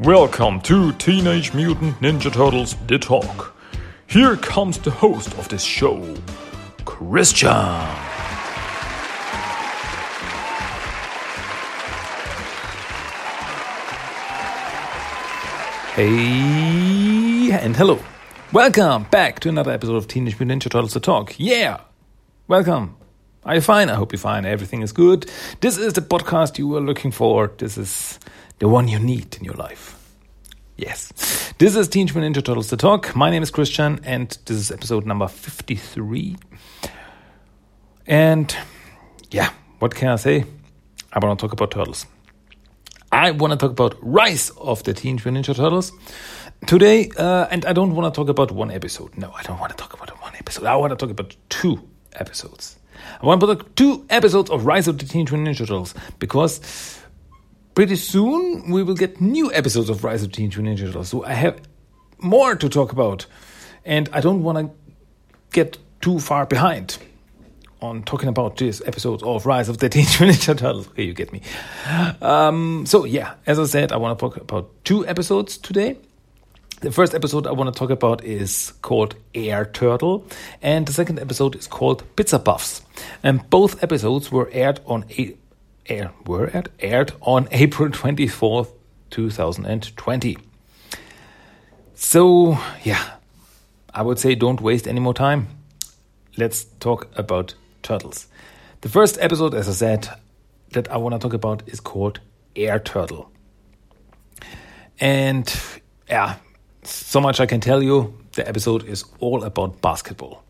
Welcome to Teenage Mutant Ninja Turtles The Talk. Here comes the host of this show, Christian. Hey and hello. Welcome back to another episode of Teenage Mutant Ninja Turtles The Talk. Yeah! Welcome. Are you fine? I hope you're fine. Everything is good. This is the podcast you were looking for. This is the one you need in your life. Yes. This is Teenage Mutant Ninja Turtles The Talk. My name is Christian, and this is episode number 53. And yeah, what can I say? I want to talk about turtles. I want to talk about Rise of the Teenage Mutant Ninja Turtles today, uh, and I don't want to talk about one episode. No, I don't want to talk about one episode. I want to talk about two episodes. I want to talk two episodes of Rise of the Teenage Mutant Ninja Turtles because pretty soon we will get new episodes of Rise of Teenage Mutant Ninja Turtles. So I have more to talk about, and I don't want to get too far behind on talking about this episode of Rise of the Teenage Mutant Ninja Turtles. Okay, you get me. Um, so yeah, as I said, I want to talk about two episodes today. The first episode I want to talk about is called Air Turtle, and the second episode is called Pizza Puffs. And both episodes were aired on a air were aired, aired on April 24th, 2020. So, yeah, I would say don't waste any more time. Let's talk about turtles. The first episode, as I said, that I want to talk about is called Air Turtle. And yeah, so much I can tell you. The episode is all about basketball.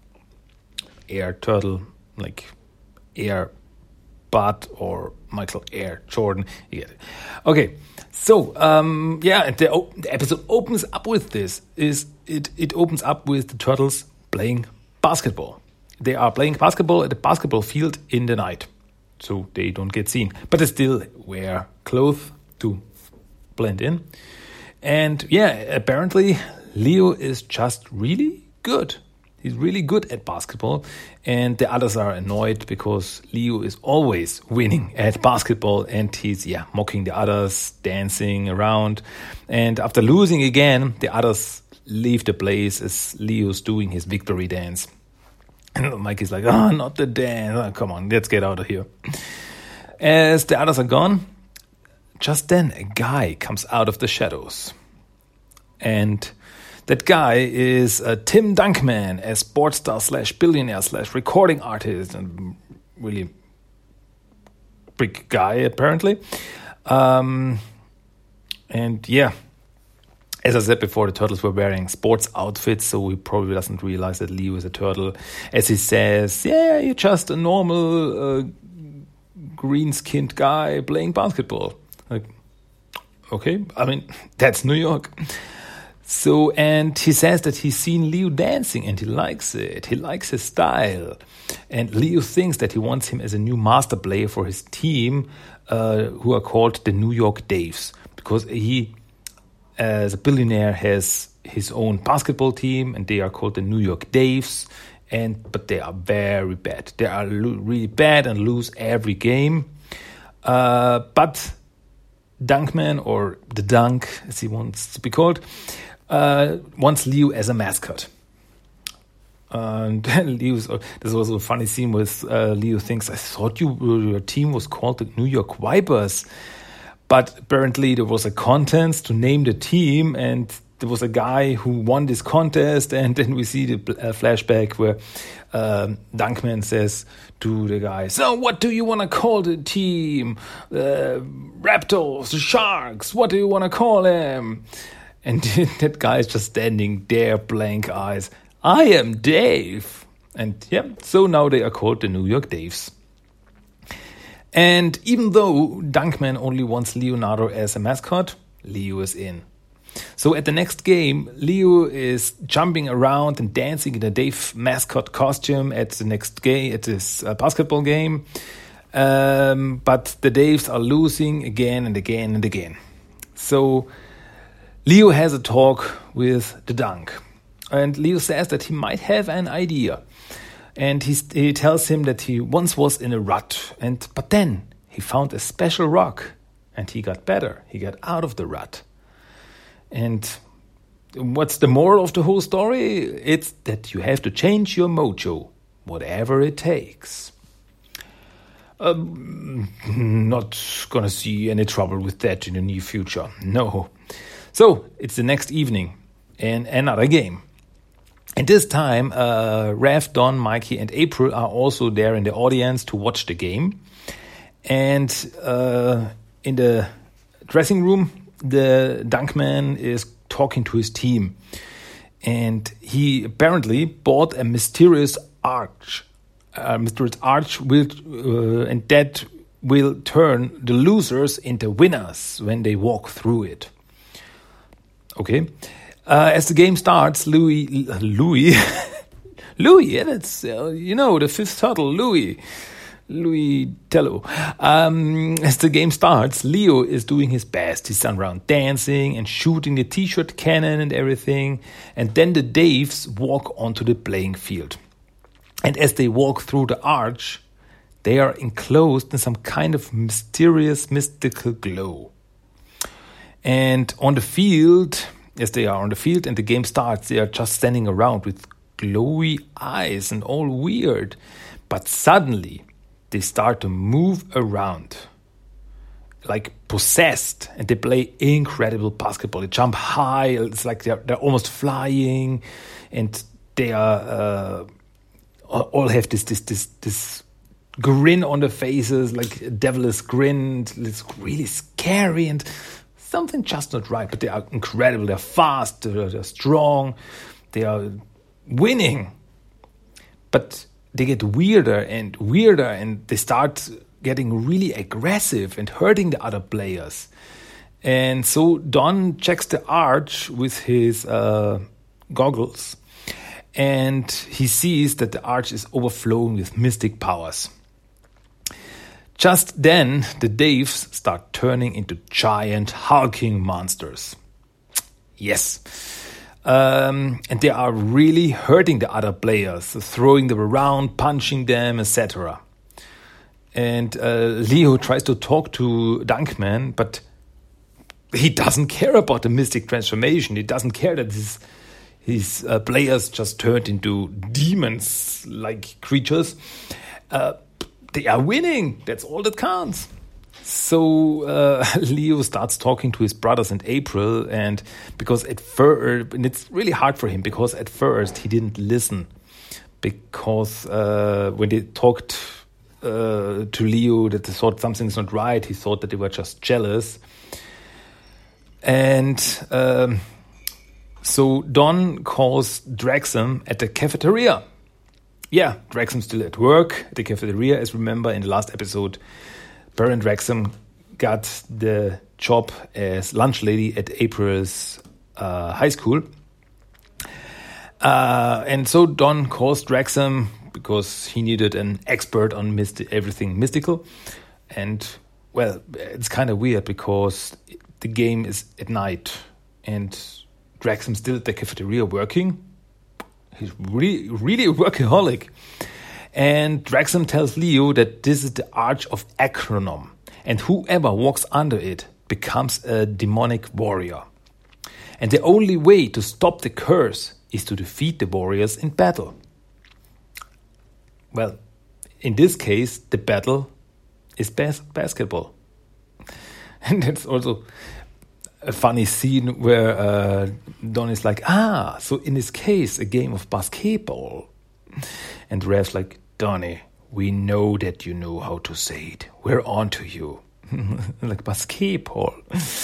Air Turtle, like Air Bud or Michael Air Jordan. You get it. Okay, so um, yeah, the, the episode opens up with this. Is it? It opens up with the turtles playing basketball. They are playing basketball at a basketball field in the night, so they don't get seen. But they still wear clothes to blend in. And yeah, apparently Leo is just really good. He's really good at basketball, and the others are annoyed because Leo is always winning at basketball, and he's yeah mocking the others, dancing around, and after losing again, the others leave the place as Leo's doing his victory dance. And Mike is like, "Oh, not the dance! Oh, come on, let's get out of here." As the others are gone, just then a guy comes out of the shadows, and that guy is uh, Tim Dunkman, a sports star slash billionaire slash recording artist, and really big guy apparently. Um, and yeah, as I said before, the turtles were wearing sports outfits, so he probably doesn't realize that Leo is a turtle. As he says, "Yeah, you're just a normal uh, green-skinned guy playing basketball." Like, okay, I mean that's New York. So, and he says that he's seen Leo dancing and he likes it. He likes his style. And Leo thinks that he wants him as a new master player for his team, uh, who are called the New York Daves, because he, as a billionaire, has his own basketball team and they are called the New York Daves. And but they are very bad. They are really bad and lose every game. Uh, but Dunkman or the Dunk, as he wants to be called, uh, wants Leo as a mascot. And Leo's, this was a funny scene with uh, Leo thinks, I thought you your team was called the New York Vipers. But apparently there was a contest to name the team and there was a guy who won this contest and then we see the uh, flashback where uh, Dunkman says to the guy, so what do you want to call the team? The Raptors, the Sharks, what do you want to call them? And that guy is just standing there, blank eyes. I am Dave. And yeah, so now they are called the New York Daves. And even though Dunkman only wants Leonardo as a mascot, Leo is in. So at the next game, Leo is jumping around and dancing in a Dave mascot costume at the next game, at this uh, basketball game. Um, but the Daves are losing again and again and again. So Leo has a talk with the Dunk, and Leo says that he might have an idea. And he, he tells him that he once was in a rut, and but then he found a special rock, and he got better. He got out of the rut. And what's the moral of the whole story? It's that you have to change your mojo, whatever it takes. Um, not gonna see any trouble with that in the near future. No. So it's the next evening and another game. And this time, uh, Rev, Don, Mikey, and April are also there in the audience to watch the game. And uh, in the dressing room, the Dunkman is talking to his team. And he apparently bought a mysterious arch. A mysterious arch will, uh, and that will turn the losers into winners when they walk through it. Okay. Uh, as the game starts, Louis, Louis, Louis, yeah, that's uh, you know the fifth turtle, Louis, Louis Tello. Um, as the game starts, Leo is doing his best. He's around dancing and shooting the T-shirt cannon and everything. And then the Daves walk onto the playing field. And as they walk through the arch, they are enclosed in some kind of mysterious, mystical glow. And on the field, as they are on the field and the game starts, they are just standing around with glowy eyes and all weird. But suddenly, they start to move around like possessed and they play incredible basketball. They jump high, it's like they're, they're almost flying and they are uh, all have this this this this grin on their faces like a devilish grin it's really scary and something just not right. But they are incredible. They're fast. They're, they're strong. They are winning. But they get weirder and weirder, and they start getting really aggressive and hurting the other players. And so Don checks the arch with his uh, goggles, and he sees that the arch is overflowing with mystic powers. Just then, the Daves start turning into giant hulking monsters. Yes. Um, and they are really hurting the other players, throwing them around, punching them, etc. And uh, Leo tries to talk to Dunkman, but he doesn't care about the mystic transformation. He doesn't care that his his uh, players just turned into demons like creatures. Uh, they are winning. That's all that counts. So uh, Leo starts talking to his brothers and April, and because at first, and it's really hard for him because at first he didn't listen, because uh, when they talked uh, to Leo that they thought something's not right, he thought that they were just jealous, and um, so Don calls Draxum at the cafeteria yeah, Draxum's still at work at the cafeteria. As remember in the last episode, Baron Draxum got the job as lunch lady at April's uh, high school. Uh, and so Don calls Draxum because he needed an expert on mysti- everything mystical. And well, it's kind of weird because the game is at night and Draxum's still at the cafeteria working He's really, really a workaholic. And Draxum tells Leo that this is the Arch of Acronom, and whoever walks under it becomes a demonic warrior. And the only way to stop the curse is to defeat the warriors in battle. Well, in this case, the battle is bas- basketball. And it's also a funny scene where uh, Don is like, ah, so in this case, a game of basketball. And Rev's like, Donnie, we know that you know how to say it. We're on to you. like basketball.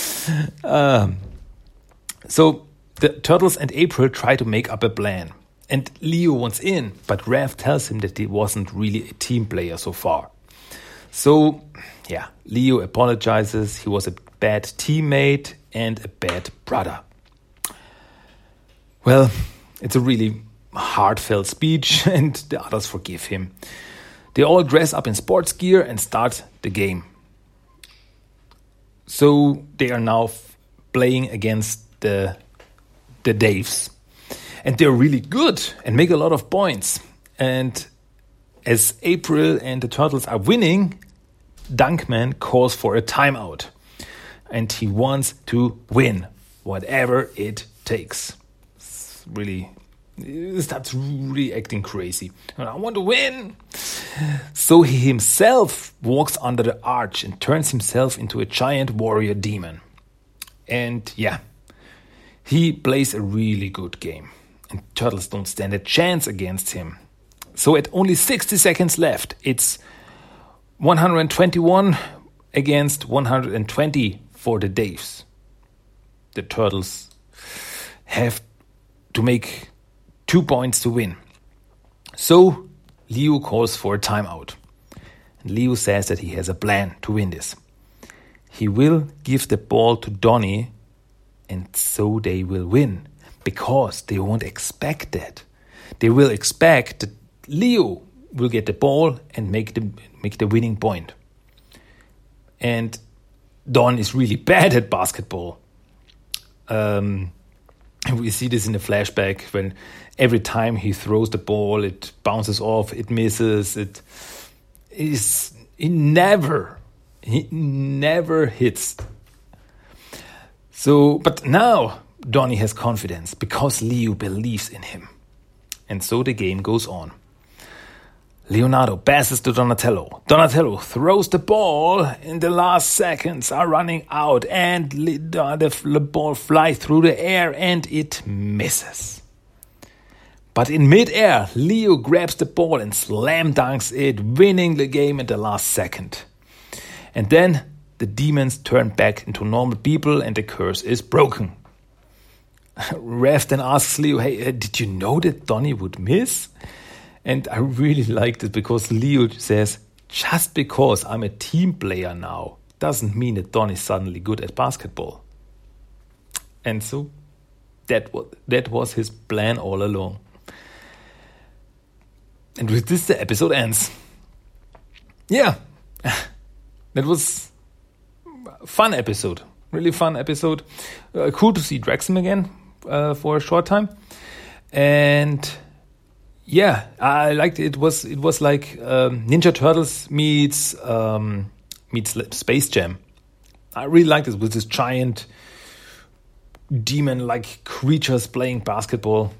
um, so the Turtles and April try to make up a plan. And Leo wants in, but Rev tells him that he wasn't really a team player so far. So, yeah, Leo apologizes. He was a bad teammate and a bad brother. Well, it's a really heartfelt speech, and the others forgive him. They all dress up in sports gear and start the game. So they are now playing against the the Daves, and they're really good and make a lot of points. And as April and the Turtles are winning, Dunkman calls for a timeout and he wants to win. whatever it takes. It's really starts really acting crazy. I want to win. So he himself walks under the arch and turns himself into a giant warrior demon. And yeah, he plays a really good game. And turtles don't stand a chance against him. So at only 60 seconds left, it's 121 against 120 for the Daves. The turtles have to make two points to win. So Leo calls for a timeout. And Leo says that he has a plan to win this. He will give the ball to Donnie, and so they will win because they won't expect that. They will expect that Leo will get the ball and make the make the winning point. And Don is really bad at basketball. Um, we see this in the flashback when every time he throws the ball, it bounces off, it misses, it is he never he never hits. So, but now Donnie has confidence because Leo believes in him. And so the game goes on. Leonardo passes to Donatello. Donatello throws the ball in the last seconds are running out and the ball flies through the air and it misses. But in midair, Leo grabs the ball and slam dunks it, winning the game in the last second. And then the demons turn back into normal people and the curse is broken. Raph then asks Leo, Hey, uh, did you know that Donnie would miss? And I really liked it because Leo says, just because I'm a team player now doesn't mean that Don is suddenly good at basketball. And so that was, that was his plan all along. And with this, the episode ends. Yeah, that was fun episode. Really fun episode. Uh, cool to see Draxum again uh, for a short time. And yeah, I liked it. it was it was like um, Ninja Turtles meets um, meets Space Jam. I really liked it with this giant demon like creatures playing basketball.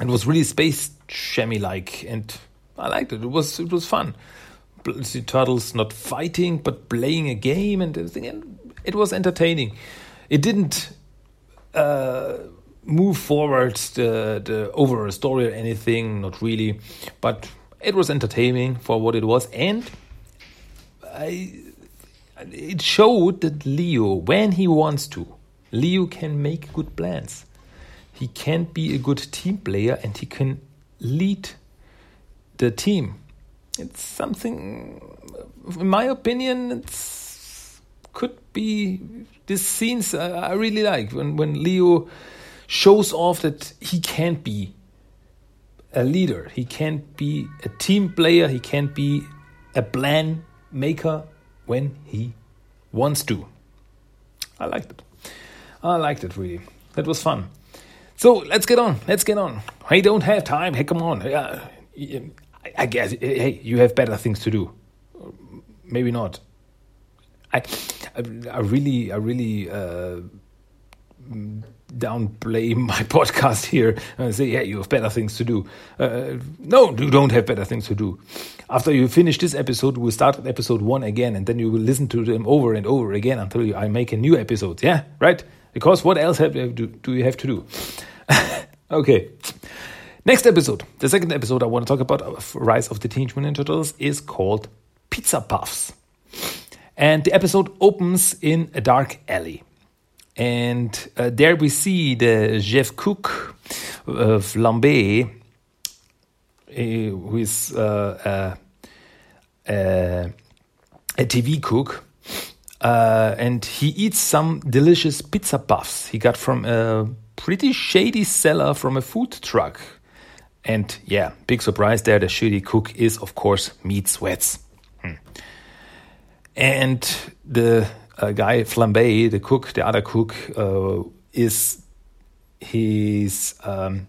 It was really space jammy like, and I liked it. It was it was fun. The turtles not fighting but playing a game and everything, and it was entertaining. It didn't. Uh, move forward the the overall story or anything, not really, but it was entertaining for what it was, and I it showed that Leo, when he wants to, Leo can make good plans. He can be a good team player and he can lead the team. It's something, in my opinion, it's could be these scenes I really like when when Leo shows off that he can't be a leader, he can't be a team player, he can't be a plan maker when he wants to. I liked it. I liked it really. That was fun. So let's get on. Let's get on. I don't have time. Hey, come on. I guess. Hey, you have better things to do. Maybe not. I, I, I really, I really. Uh, downplay my podcast here and say, yeah, you have better things to do. Uh, no, you don't have better things to do. After you finish this episode, we'll start episode one again, and then you will listen to them over and over again until you, I make a new episode. Yeah, right? Because what else have, do, do you have to do? okay. Next episode, the second episode I want to talk about of Rise of the Teenage Mutant Turtles is called Pizza Puffs. And the episode opens in a dark alley. And uh, there we see the Jeff Cook of Flambé, uh, who is uh, a TV cook. Uh, and he eats some delicious pizza puffs he got from a pretty shady seller from a food truck. And yeah, big surprise there. The shady cook is, of course, Meat Sweats. Hmm. And the uh, guy Flambé, the cook, the other cook, uh, is his um,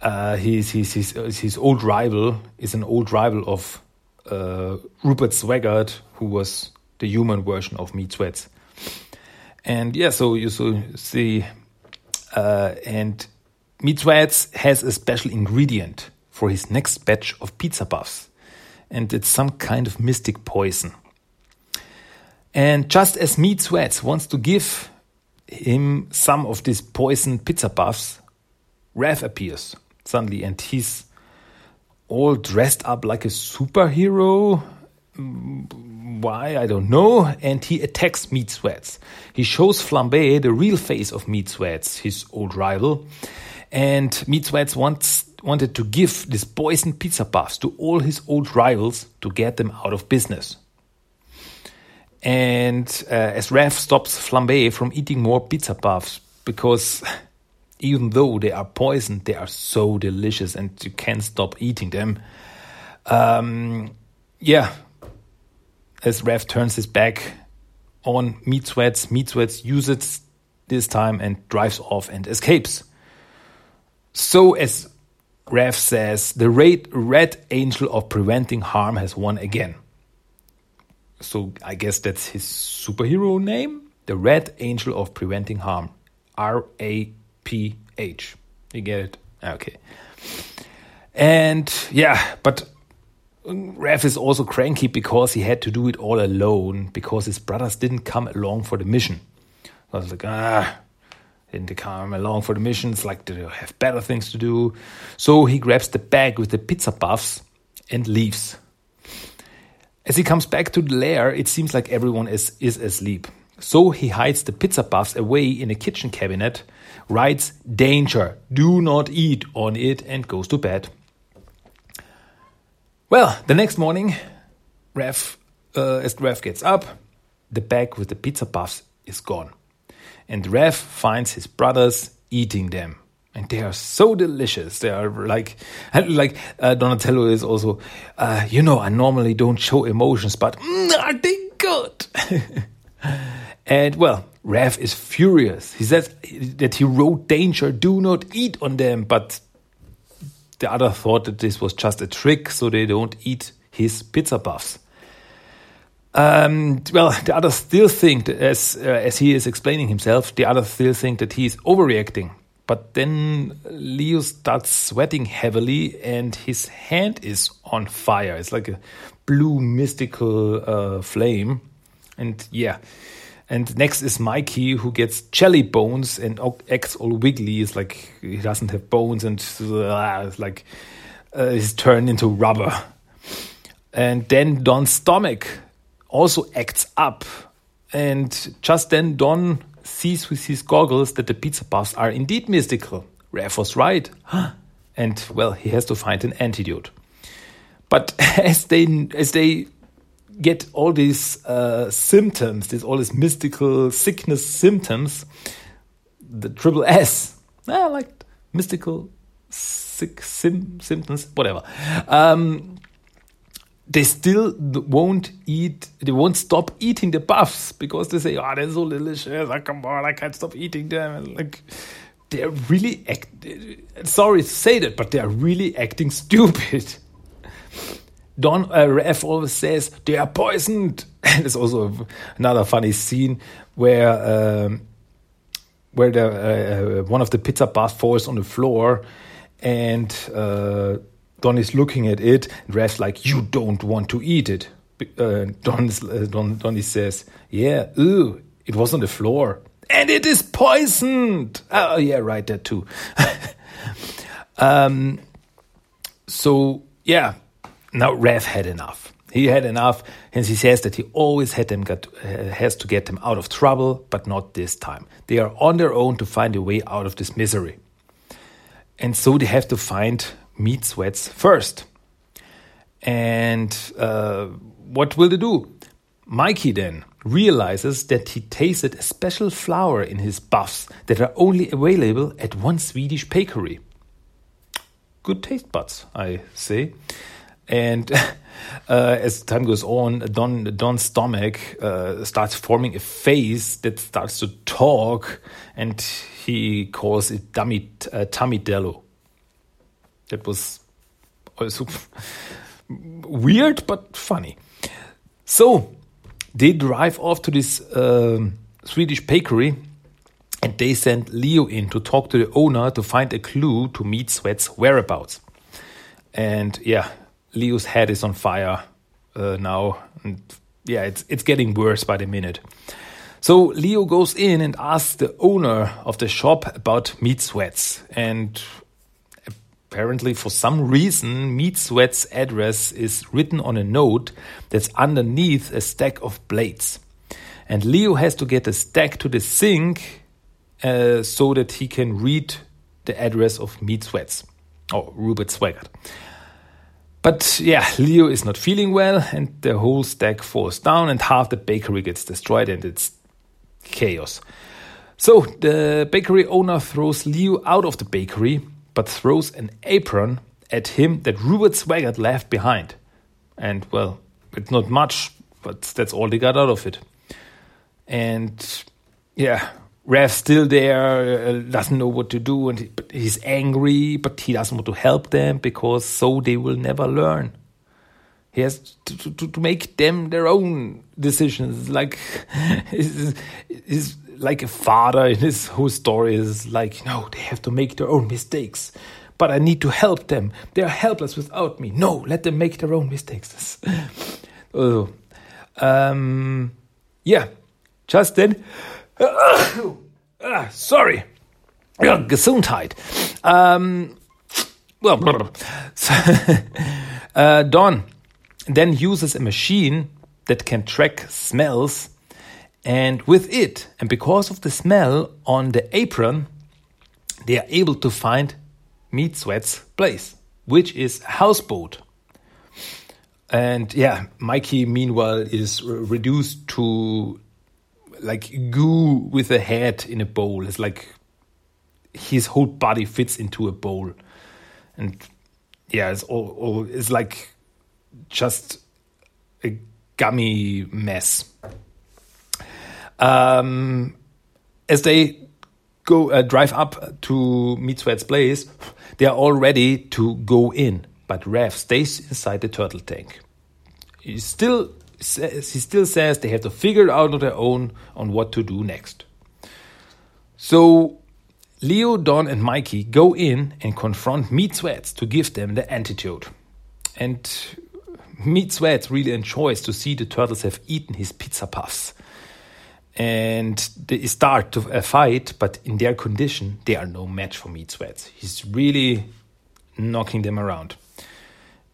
uh, his, his, his, his old rival is an old rival of uh, Rupert Swaggart, who was the human version of Meat Sweats. And yeah, so you so see, uh, and Meat Sweats has a special ingredient for his next batch of pizza puffs, and it's some kind of mystic poison. And just as Meat Sweats wants to give him some of this poison pizza puffs, Rev appears suddenly, and he's all dressed up like a superhero mm, why, I don't know. And he attacks Meat Sweats. He shows Flambe the real face of Meat Sweats, his old rival. And Meat Sweats wants, wanted to give this poisoned pizza puffs to all his old rivals to get them out of business. And uh, as Rev stops Flambe from eating more pizza puffs, because even though they are poisoned, they are so delicious and you can't stop eating them. Um, yeah, as Rev turns his back on Meat Sweats, Meat Sweats uses this time and drives off and escapes. So, as Rev says, the red, red angel of preventing harm has won again. So, I guess that's his superhero name? The Red Angel of Preventing Harm. R A P H. You get it? Okay. And yeah, but Rev is also cranky because he had to do it all alone because his brothers didn't come along for the mission. I was like, ah, didn't come along for the mission. It's like they have better things to do. So he grabs the bag with the pizza puffs and leaves. As he comes back to the lair, it seems like everyone is, is asleep. So he hides the pizza puffs away in a kitchen cabinet, writes danger, do not eat on it, and goes to bed. Well, the next morning, Rev, uh, as Rev gets up, the bag with the pizza puffs is gone. And Rev finds his brothers eating them. And they are so delicious. They are like, like uh, Donatello is also, uh, you know, I normally don't show emotions, but mm, are they good? and well, Rev is furious. He says that he wrote danger, do not eat on them, but the other thought that this was just a trick so they don't eat his pizza puffs. Um, well, the others still think, as uh, as he is explaining himself, the others still think that he's overreacting. But then Leo starts sweating heavily, and his hand is on fire. It's like a blue mystical uh, flame, and yeah, and next is Mikey, who gets jelly bones and acts all wiggly. It's like he doesn't have bones and uh, it's like uh, he's turned into rubber. And then Don's stomach also acts up. And just then Don sees with his goggles that the pizza puffs are indeed mystical. Rev was right. and well, he has to find an antidote. But as they as they get all these uh, symptoms, these all these mystical sickness symptoms, the triple S, I like mystical sick sim, symptoms, whatever. Um, they still won't eat, they won't stop eating the buffs because they say, oh, they're so delicious. I come on, I can't stop eating them. And like, they're really, sorry to say that, but they're really acting stupid. Don uh, Rev always says they are poisoned. And it's also another funny scene where um, where the uh, uh, one of the pizza bars falls on the floor, and uh, Don is looking at it. And Rev's like, "You don't want to eat it." Uh, Don, uh, Don Donny says, "Yeah, ooh, it was on the floor, and it is poisoned." Oh yeah, right, that too. um, so yeah, now Rev had enough. He had enough, and he says that he always had them get, uh, has to get them out of trouble, but not this time. They are on their own to find a way out of this misery. And so they have to find meat sweats first. And uh, what will they do? Mikey then realizes that he tasted a special flour in his buffs that are only available at one Swedish bakery. Good taste buds, I say. And uh, as time goes on, Don Don's stomach uh, starts forming a face that starts to talk, and he calls it dummy uh, tummy dello. That was also weird but funny. So they drive off to this um, Swedish bakery and they send Leo in to talk to the owner to find a clue to Meat Sweat's whereabouts. And yeah, Leo's head is on fire uh, now, and yeah, it's it's getting worse by the minute. So Leo goes in and asks the owner of the shop about Meat Sweats, and apparently for some reason, Meat Sweat's address is written on a note that's underneath a stack of blades. And Leo has to get the stack to the sink uh, so that he can read the address of Meat Sweats or Rupert Swaggart. But yeah, Leo is not feeling well, and the whole stack falls down, and half the bakery gets destroyed, and it's chaos. So the bakery owner throws Leo out of the bakery, but throws an apron at him that Rupert Swaggart left behind. And well, it's not much, but that's all they got out of it. And yeah, Rev's still there, uh, doesn't know what to do, and he, he's angry, but he doesn't want to help them because so they will never learn. He has to, to, to make them their own decisions. Like he's like a father in his whole story is like, no, they have to make their own mistakes. But I need to help them. They are helpless without me. No, let them make their own mistakes. oh, um, yeah, Justin. ah, sorry. Ja, Gesundheit. Um, well, uh, Don then uses a machine that can track smells, and with it, and because of the smell on the apron, they are able to find Meat Sweat's place, which is houseboat. And yeah, Mikey, meanwhile, is reduced to like goo with a head in a bowl. It's like his whole body fits into a bowl, and yeah, it's all, all it's like just a gummy mess. Um, as they go uh, drive up to Meat place, they are all ready to go in, but Rev stays inside the turtle tank. He's still says, he still says they have to figure out on their own on what to do next. So Leo, Don, and Mikey go in and confront Meat to give them the antidote. And Meat really enjoys to see the turtles have eaten his pizza puffs. And they start to a fight, but in their condition, they are no match for Meat Sweats. He's really knocking them around.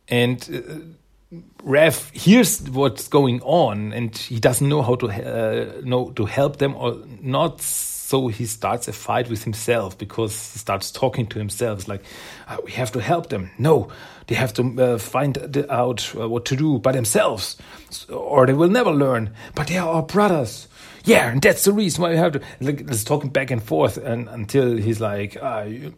And uh, Rev hears what's going on and he doesn't know how to uh, know to help them or not. So he starts a fight with himself because he starts talking to himself. Like, uh, we have to help them. No, they have to uh, find out uh, what to do by themselves, or they will never learn. But they are our brothers yeah, and that's the reason why we have to. Like, it's talking back and forth, and until he's like, ah, you,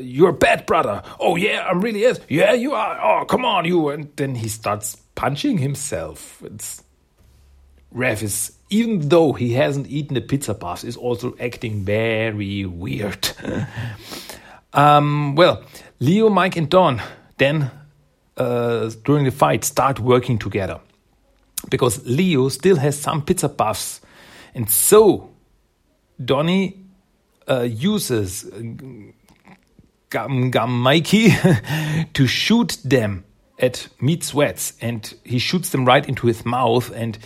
"You're a bad brother." Oh yeah, I'm really is. Yeah, you are. Oh, come on, you. And then he starts punching himself. It's Rev is even though he hasn't eaten the pizza puffs, is also acting very weird. um, well, Leo, Mike, and Don then uh, during the fight start working together because Leo still has some pizza puffs and so Donny uh, uses Gum Gum Mikey to shoot them at Meat Sweats, and he shoots them right into his mouth, and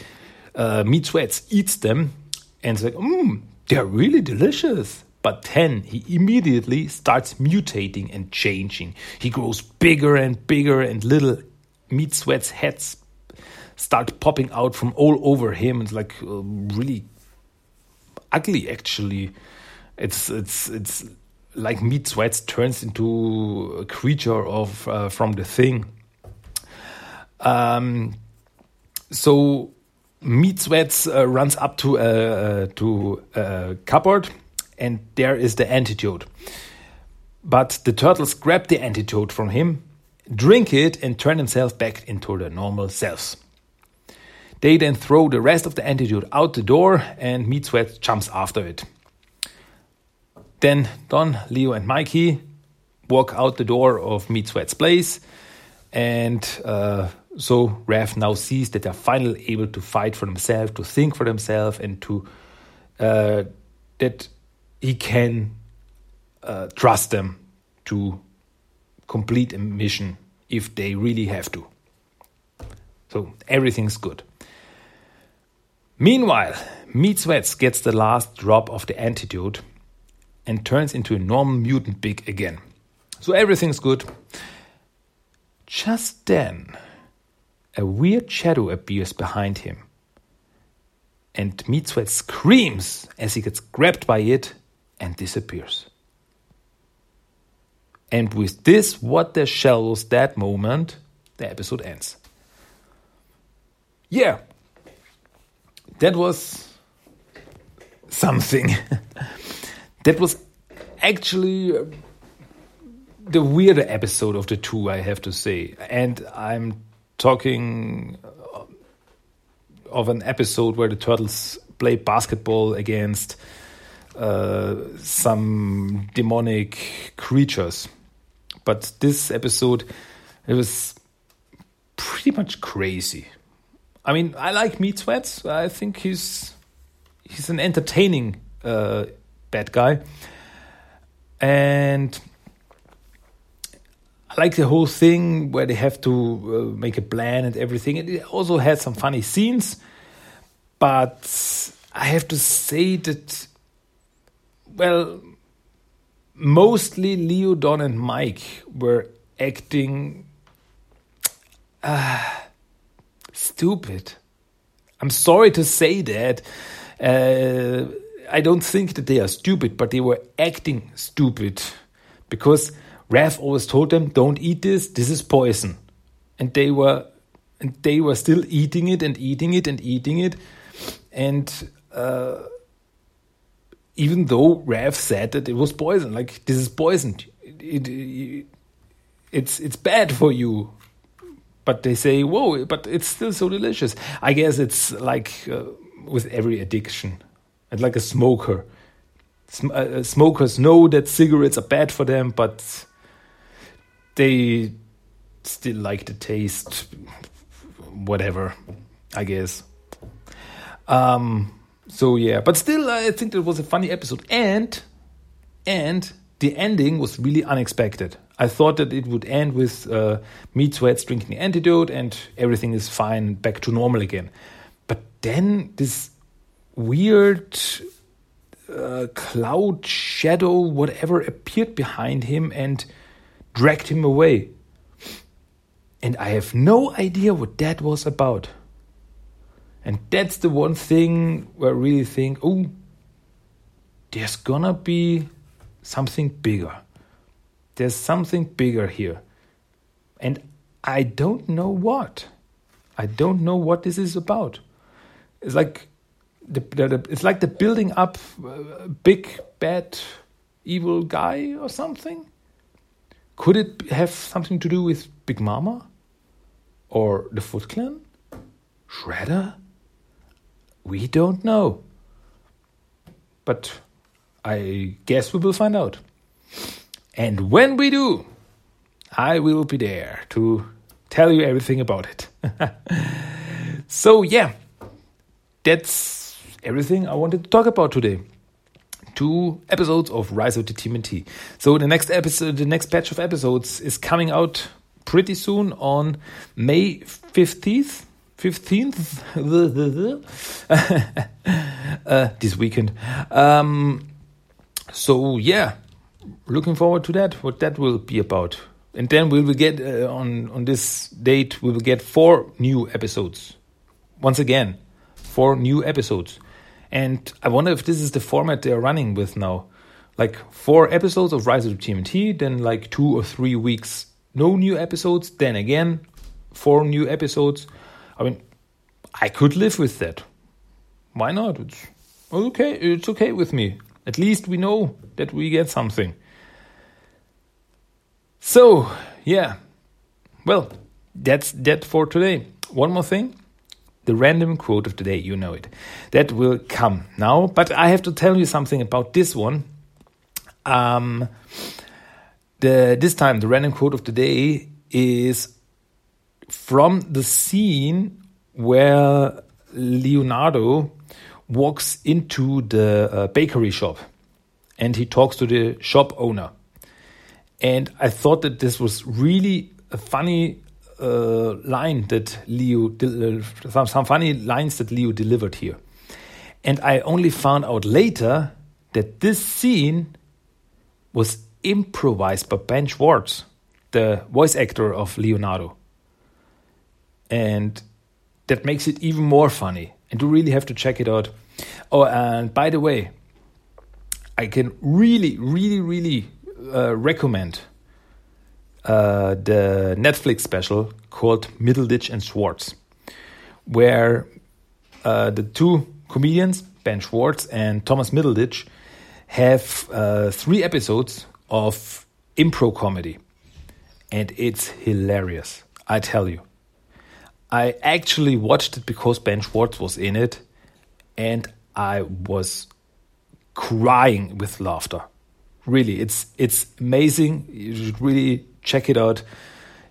uh, Meat Sweats eats them, and it's like, mmm, they're really delicious. But then he immediately starts mutating and changing. He grows bigger and bigger, and little Meat Sweats heads start popping out from all over him. It's like uh, really ugly actually. It's it's it's like Meat Sweats turns into a creature of uh, from the thing. Um, so Meat Sweats uh, runs up to a, uh, to a cupboard, and there is the antidote. But the turtles grab the antidote from him, drink it, and turn themselves back into their normal selves. They then throw the rest of the antidote out the door, and Meat Sweat jumps after it. Then Don, Leo, and Mikey walk out the door of Meat Sweat's place, and uh, so Rev now sees that they're finally able to fight for themselves, to think for themselves, and to uh, that he can uh, trust them to complete a mission if they really have to. So everything's good. Meanwhile, Meat Sweats gets the last drop of the antidote and turns into a normal mutant big again. So everything's good. Just then, a weird shadow appears behind him. And Meat screams as he gets grabbed by it and disappears. And with this, what the shell was that moment, the episode ends. Yeah, that was something. that was actually uh, the weirder episode of the two, I have to say. And I'm talking uh, of an episode where the turtles play basketball against uh, some demonic creatures. But this episode, it was pretty much crazy. I mean, I like Meat Sweats. I think he's he's an entertaining uh, bad guy, and I like the whole thing where they have to uh, make a plan and everything. It also had some funny scenes, but I have to say that, well, mostly Leo, Don, and Mike were acting uh, stupid. I'm sorry to say that. Uh, I don't think that they are stupid, but they were acting stupid because Raph always told them, "Don't eat this. This is poison," and they were and they were still eating it and eating it and eating it, and. Uh, even though Raph said that it was poison, like this is poisoned, it, it, it's it's bad for you. But they say, whoa, but it's still so delicious. I guess it's like uh, with every addiction, and like a smoker. Sm uh, smokers know that cigarettes are bad for them, but they still like the taste. Whatever, I guess. Um, so yeah, but still, I think it was a funny episode, and and the ending was really unexpected. I thought that it would end with uh, Meat Sweats drinking the antidote and everything is fine, back to normal again. But then this weird uh, cloud shadow, whatever, appeared behind him and dragged him away. And I have no idea what that was about. And that's the one thing where I really think, oh, there's gonna be something bigger. There's something bigger here. And I don't know what. I don't know what this is about. It's like the, the, it's like the building up a big bad evil guy or something. Could it have something to do with Big Mama or the Foot Clan? Shredder? We don't know. But I guess we will find out. And when we do, I will be there to tell you everything about it. so, yeah, that's everything I wanted to talk about today. Two episodes of Rise of the TMNT. So, the next episode, the next batch of episodes is coming out pretty soon on May 15th. 15th uh, this weekend. Um, so yeah, looking forward to that. What that will be about, and then we will get uh, on on this date. We will get four new episodes. Once again, four new episodes, and I wonder if this is the format they are running with now. Like four episodes of Rise of TMNT, then like two or three weeks no new episodes, then again four new episodes I mean, I could live with that. Why not? It's okay. It's okay with me. At least we know that we get something. So, yeah. Well, that's that for today. One more thing. The random quote of the day, you know it. That will come now, but I have to tell you something about this one. Um, the this time the random quote of the day is from the scene where Leonardo walks into the uh, bakery shop and he talks to the shop owner. And I thought that this was really a funny uh, line that Leo, uh, some, some funny lines that Leo delivered here. And I only found out later that this scene was improvised by Ben Schwartz, the voice actor of Leonardo. And that makes it even more funny. And you really have to check it out. Oh, and by the way, I can really, really, really uh, recommend uh, the Netflix special called Middleditch and Schwartz, where uh, the two comedians, Ben Schwartz and Thomas Middleditch, have uh, three episodes of improv comedy. And it's hilarious, I tell you. I actually watched it because Ben Schwartz was in it, and I was crying with laughter. Really, it's it's amazing. You should really check it out.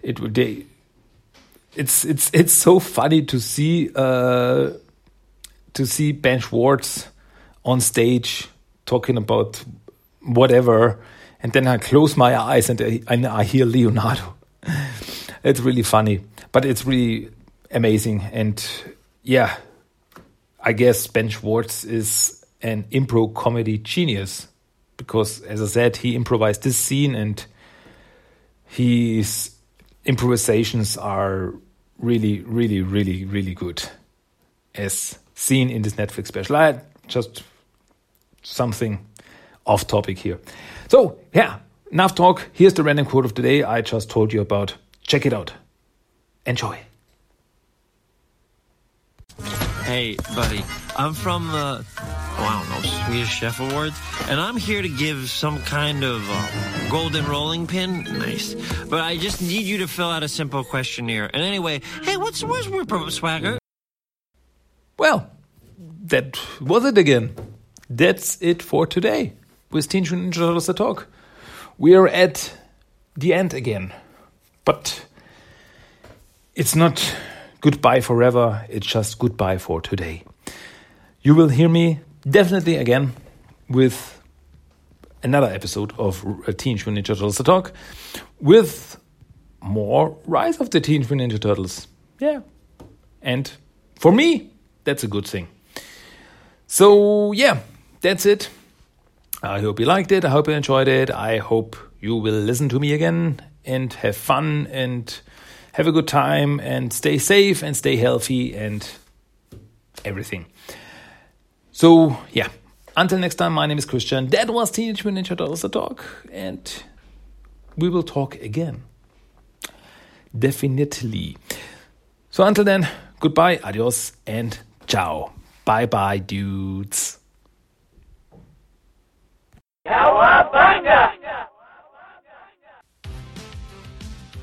It would they, it's it's it's so funny to see uh, to see Ben Schwartz on stage talking about whatever, and then I close my eyes and I, and I hear Leonardo. it's really funny, but it's really amazing. And yeah, I guess Ben Schwartz is an improv comedy genius because, as I said, he improvised this scene and his improvisations are really, really, really, really good, as seen in this Netflix special. I just something off topic here. So, yeah, enough talk. Here's the random quote of the day I just told you about. Check it out. Enjoy. Hey, buddy, I'm from the, oh, I don't know, Swedish Chef Awards, and I'm here to give some kind of uh, golden rolling pin. Nice. But I just need you to fill out a simple questionnaire. And anyway, hey, what's where's Whipper Swagger? Well, that was it again. That's it for today with Teenage Ninja Turtles the Talk. We are at the end again, but it's not goodbye forever, it's just goodbye for today. You will hear me definitely again with another episode of uh, Teenage Mutant Ninja Turtles The Talk with more Rise of the Teenage Mutant Ninja Turtles. Yeah. And for me, that's a good thing. So, yeah, that's it. I hope you liked it. I hope you enjoyed it. I hope you will listen to me again and have fun and have a good time and stay safe and stay healthy and everything. So, yeah. Until next time, my name is Christian. That was Teenage Mutant Ninja Turtles The Talk, and we will talk again. Definitely. So, until then, goodbye, adios, and ciao. Bye bye, dudes. Cowabunga!